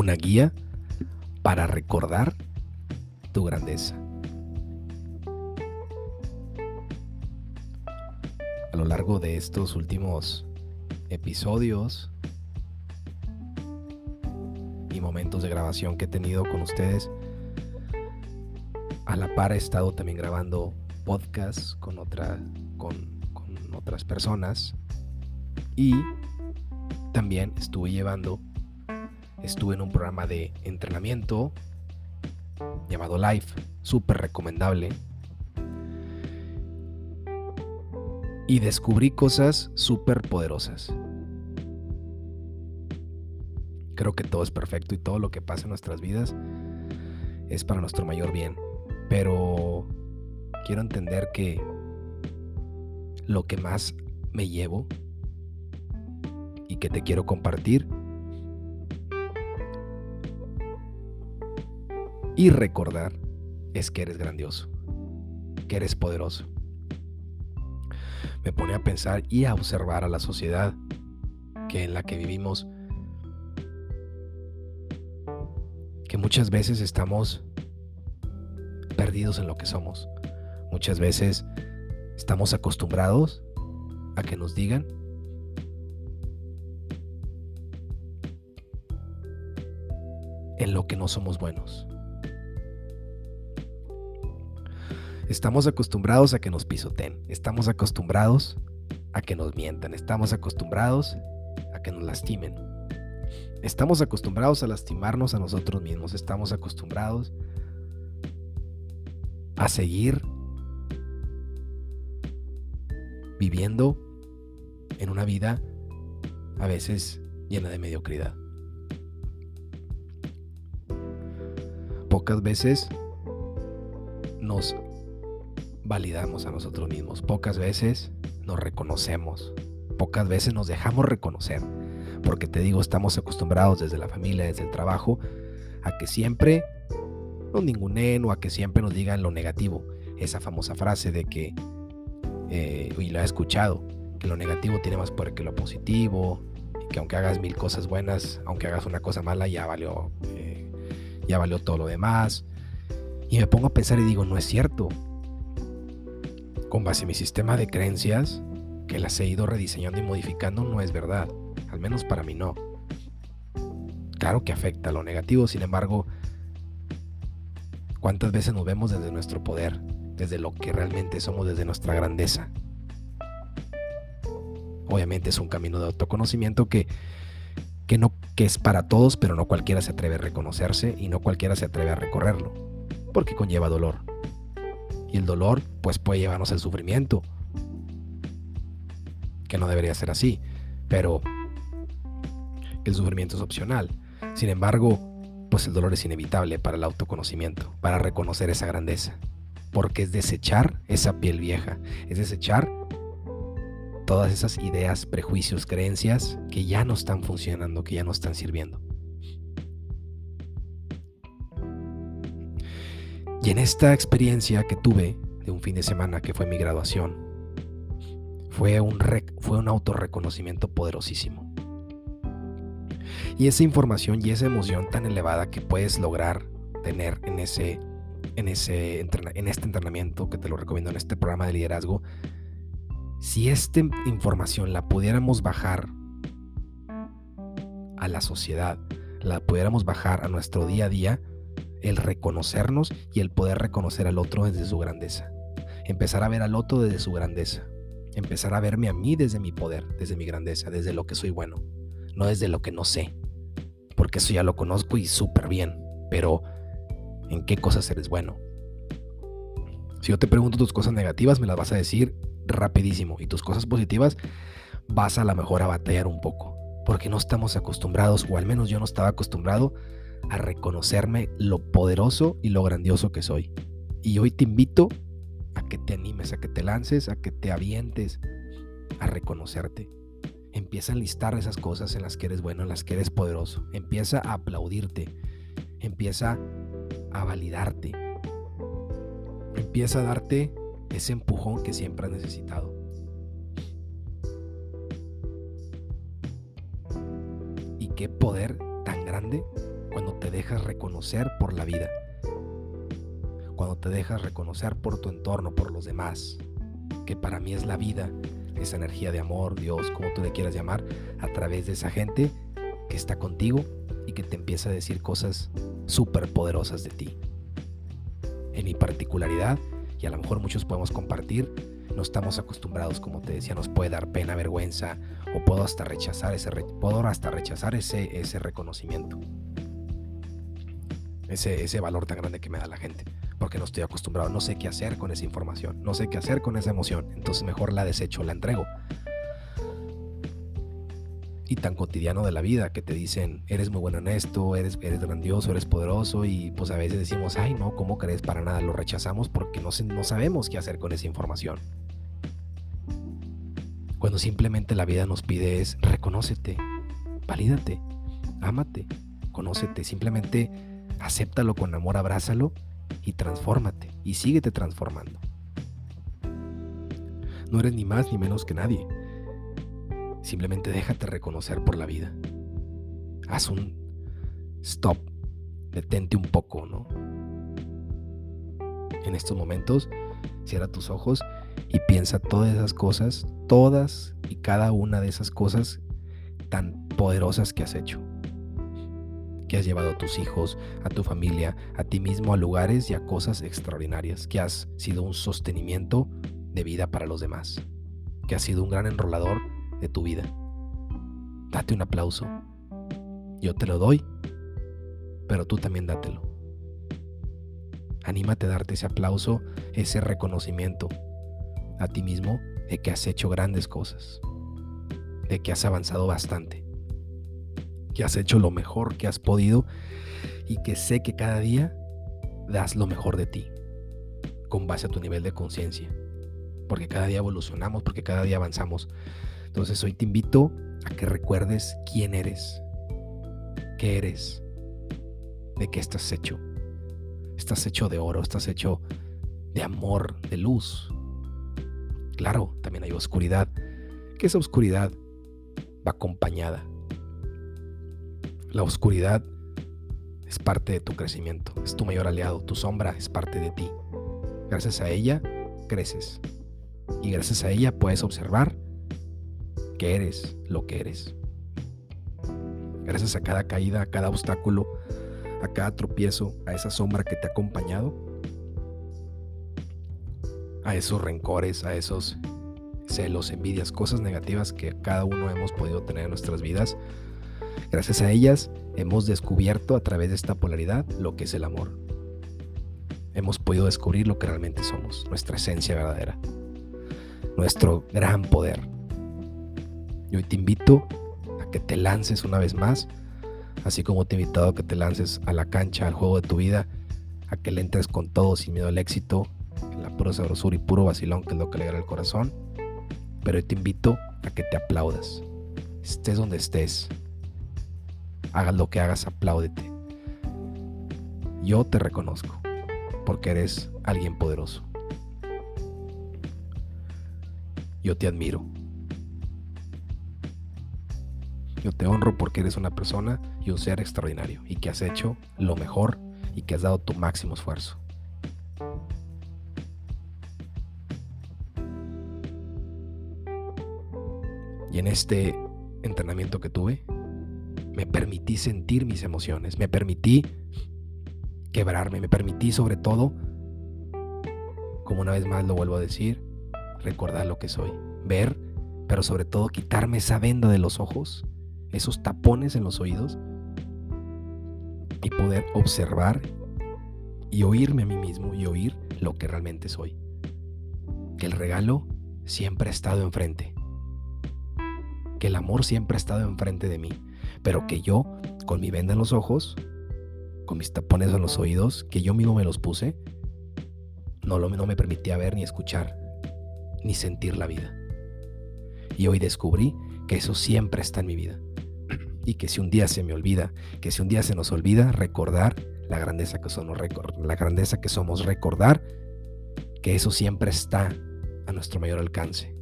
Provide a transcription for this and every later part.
una guía para recordar tu grandeza. A lo largo de estos últimos episodios y momentos de grabación que he tenido con ustedes, a la par he estado también grabando podcasts con, con, otras personas y también estuve llevando, estuve en un programa de entrenamiento llamado Life, súper recomendable. Y descubrí cosas súper poderosas. Creo que todo es perfecto y todo lo que pasa en nuestras vidas es para nuestro mayor bien. Pero quiero entender que lo que más me llevo y que te quiero compartir y recordar es que eres grandioso, que eres poderoso. Me pone a pensar y a observar a la sociedad que en la que vivimos, que muchas veces estamos perdidos en lo que somos. Muchas veces estamos acostumbrados a que nos digan en lo que no somos buenos. Estamos acostumbrados a que nos pisoteen, estamos acostumbrados a que nos mientan, estamos acostumbrados a que nos lastimen. Estamos acostumbrados a lastimarnos a nosotros mismos, estamos acostumbrados a seguir viviendo en una vida a veces llena de mediocridad. Pocas veces nos validamos a nosotros mismos, pocas veces nos reconocemos, pocas veces nos dejamos reconocer, porque te digo, estamos acostumbrados desde la familia, desde el trabajo, a que siempre nos ningunen o a que siempre nos digan lo negativo. Esa famosa frase de que, eh, y lo he escuchado, que lo negativo tiene más poder que lo positivo, que aunque hagas mil cosas buenas, aunque hagas una cosa mala, ya valió, eh, ya valió todo lo demás. Y me pongo a pensar y digo, no es cierto. Con base en mi sistema de creencias, que las he ido rediseñando y modificando, no es verdad. Al menos para mí no. Claro que afecta lo negativo, sin embargo, ¿Cuántas veces nos vemos desde nuestro poder, desde lo que realmente somos, desde nuestra grandeza? Obviamente es un camino de autoconocimiento que, que, no, que es para todos, pero no cualquiera se atreve a reconocerse y no cualquiera se atreve a recorrerlo, porque conlleva dolor. Y el dolor pues puede llevarnos al sufrimiento, que no debería ser así, pero el sufrimiento es opcional. Sin embargo, pues el dolor es inevitable para el autoconocimiento, para reconocer esa grandeza. Porque es desechar esa piel vieja, es desechar todas esas ideas, prejuicios, creencias que ya no están funcionando, que ya no están sirviendo. Y en esta experiencia que tuve de un fin de semana que fue mi graduación, fue un, fue un autorreconocimiento poderosísimo. Y esa información y esa emoción tan elevada que puedes lograr tener en ese, en ese en este entrenamiento que te lo recomiendo en este programa de liderazgo, si esta información la pudiéramos bajar a la sociedad, la pudiéramos bajar a nuestro día a día, el reconocernos y el poder reconocer al otro desde su grandeza. Empezar a ver al otro desde su grandeza. Empezar a verme a mí desde mi poder, desde mi grandeza, desde lo que soy bueno no desde lo que no sé, porque eso ya lo conozco y súper bien, pero ¿en qué cosas eres bueno? Si yo te pregunto tus cosas negativas, me las vas a decir rapidísimo y tus cosas positivas vas a la mejor a batallar un poco, porque no estamos acostumbrados, o al menos yo no estaba acostumbrado a reconocerme lo poderoso y lo grandioso que soy. Y hoy te invito a que te animes, a que te lances, a que te avientes a reconocerte. Empieza a listar esas cosas en las que eres bueno, en las que eres poderoso. Empieza a aplaudirte. Empieza a validarte. Empieza a darte ese empujón que siempre has necesitado. Y qué poder tan grande Cuando te dejas reconocer por la vida. Cuando te dejas reconocer por tu entorno, por los demás. Que para mí es la vida, esa energía de amor, Dios, como tú le quieras llamar, a través de esa gente que está contigo y que te empieza a decir cosas súper poderosas de ti. En mi particularidad, y a lo mejor muchos podemos compartir, no estamos acostumbrados, como te decía, nos puede dar pena, vergüenza, o puedo hasta rechazar ese, puedo hasta rechazar ese, ese reconocimiento. Ese, ese valor tan grande que me da la gente, porque no estoy acostumbrado, no sé qué hacer con esa información, no sé qué hacer con esa emoción, entonces mejor la desecho, la entrego y tan cotidiano de la vida que te dicen, eres muy bueno en esto, eres, eres grandioso, eres poderoso y pues a veces decimos, ay no, ¿cómo crees? Para nada, lo rechazamos porque no, no sabemos qué hacer con esa información. Cuando simplemente la vida nos pide es, reconócete, valídate, ámate, conócete, simplemente acéptalo con amor, abrázalo y transfórmate y síguete transformando. No eres ni más ni menos que nadie. Simplemente déjate reconocer por la vida. Haz un stop. Detente un poco, ¿no? En estos momentos, cierra tus ojos y piensa todas esas cosas, todas y cada una de esas cosas tan poderosas que has hecho. Que has llevado a tus hijos, a tu familia, a ti mismo a lugares y a cosas extraordinarias. Que has sido un sostenimiento de vida para los demás. Que has sido un gran enrolador de tu vida. Date un aplauso. Yo te lo doy, pero tú también dátelo. Anímate a darte ese aplauso, ese reconocimiento a ti mismo de que has hecho grandes cosas, de que has avanzado bastante, que has hecho lo mejor que has podido y que sé que cada día das lo mejor de ti, con base a tu nivel de conciencia, porque cada día evolucionamos, porque cada día avanzamos. Entonces hoy te invito a que recuerdes quién eres, qué eres, de qué estás hecho. Estás hecho de oro, estás hecho de amor, de luz. Claro, también hay oscuridad, que esa oscuridad va acompañada. La oscuridad es parte de tu crecimiento, es tu mayor aliado, tu sombra es parte de ti. Gracias a ella creces y gracias a ella puedes observar que eres lo que eres. Gracias a cada caída, a cada obstáculo, a cada tropiezo, a esa sombra que te ha acompañado, a esos rencores, a esos celos, envidias, cosas negativas que cada uno hemos podido tener en nuestras vidas. Gracias a ellas hemos descubierto a través de esta polaridad lo que es el amor. Hemos podido descubrir lo que realmente somos, nuestra esencia verdadera, nuestro gran poder. Y hoy te invito a que te lances una vez más, así como te he invitado a que te lances a la cancha, al juego de tu vida, a que le entres con todo sin miedo al éxito, en la pura sabrosura y puro vacilón, que es lo que alegra el corazón. Pero hoy te invito a que te aplaudas, estés donde estés, hagas lo que hagas, apláudete. Yo te reconozco, porque eres alguien poderoso. Yo te admiro. Yo te honro porque eres una persona y un ser extraordinario y que has hecho lo mejor y que has dado tu máximo esfuerzo. Y en este entrenamiento que tuve, me permití sentir mis emociones, me permití quebrarme, me permití sobre todo, como una vez más lo vuelvo a decir, recordar lo que soy, ver, pero sobre todo quitarme esa venda de los ojos esos tapones en los oídos y poder observar y oírme a mí mismo y oír lo que realmente soy. Que el regalo siempre ha estado enfrente. Que el amor siempre ha estado enfrente de mí. Pero que yo, con mi venda en los ojos, con mis tapones en los oídos, que yo mismo me los puse, no, lo, no me permitía ver ni escuchar, ni sentir la vida. Y hoy descubrí que eso siempre está en mi vida y que si un día se me olvida, que si un día se nos olvida recordar la grandeza que somos, la grandeza que somos, recordar que eso siempre está a nuestro mayor alcance.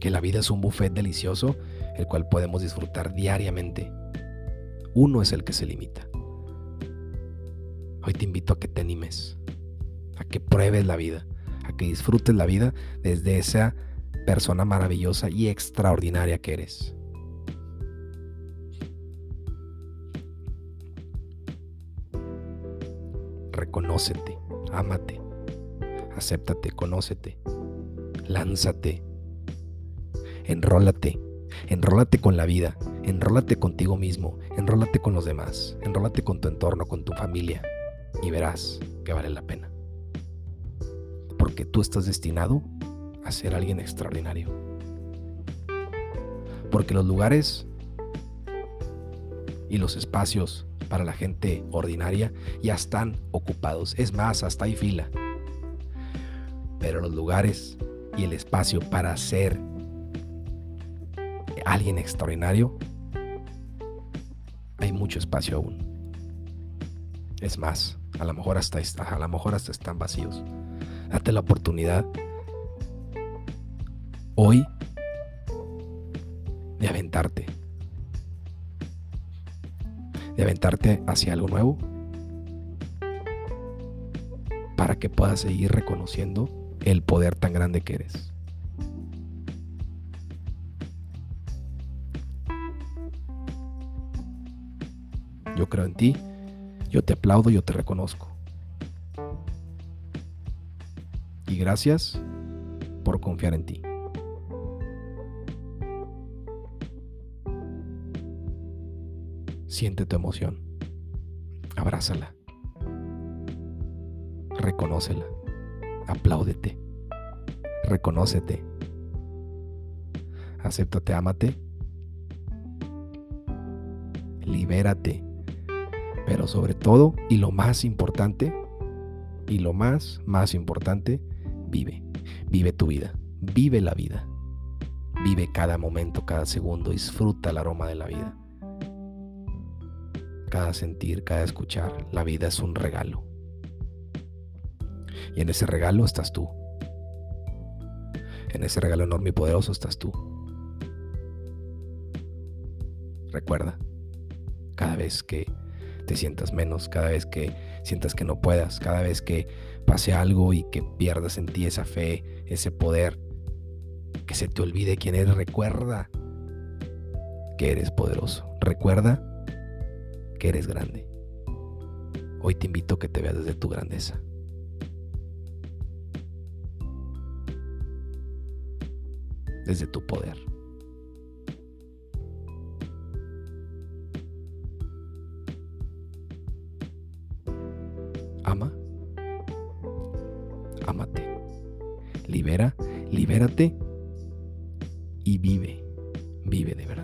Que la vida es un buffet delicioso el cual podemos disfrutar diariamente. Uno es el que se limita. Hoy te invito a que te animes, a que pruebes la vida, a que disfrutes la vida desde esa persona maravillosa y extraordinaria que eres. Reconócete, ámate, acéptate, conócete, lánzate, enrólate, enrólate con la vida, enrólate contigo mismo, enrólate con los demás, enrólate con tu entorno, con tu familia y verás que vale la pena. Porque tú estás destinado a ser alguien extraordinario. Porque los lugares y los espacios para la gente ordinaria ya están ocupados. Es más, hasta hay fila. Pero los lugares y el espacio para ser alguien extraordinario, hay mucho espacio aún. Es más, a lo mejor hasta, a lo mejor hasta están vacíos. Date la oportunidad hoy de aventarte. De aventarte hacia algo nuevo para que puedas seguir reconociendo el poder tan grande que eres. Yo creo en ti, yo te aplaudo, yo te reconozco. Y gracias por confiar en ti. Siente tu emoción. Abrázala. Reconócela. Apláudete. Reconócete. Acéptate, ámate. Libérate. Pero sobre todo, y lo más importante, y lo más, más importante, vive. Vive tu vida. Vive la vida. Vive cada momento, cada segundo. Disfruta el aroma de la vida cada sentir, cada escuchar. La vida es un regalo. Y en ese regalo estás tú. En ese regalo enorme y poderoso estás tú. Recuerda, cada vez que te sientas menos, cada vez que sientas que no puedas, cada vez que pase algo y que pierdas en ti esa fe, ese poder, que se te olvide quién eres, recuerda que eres poderoso. Recuerda eres grande. Hoy te invito a que te veas desde tu grandeza. Desde tu poder. Libérate y vive. Vive de verdad.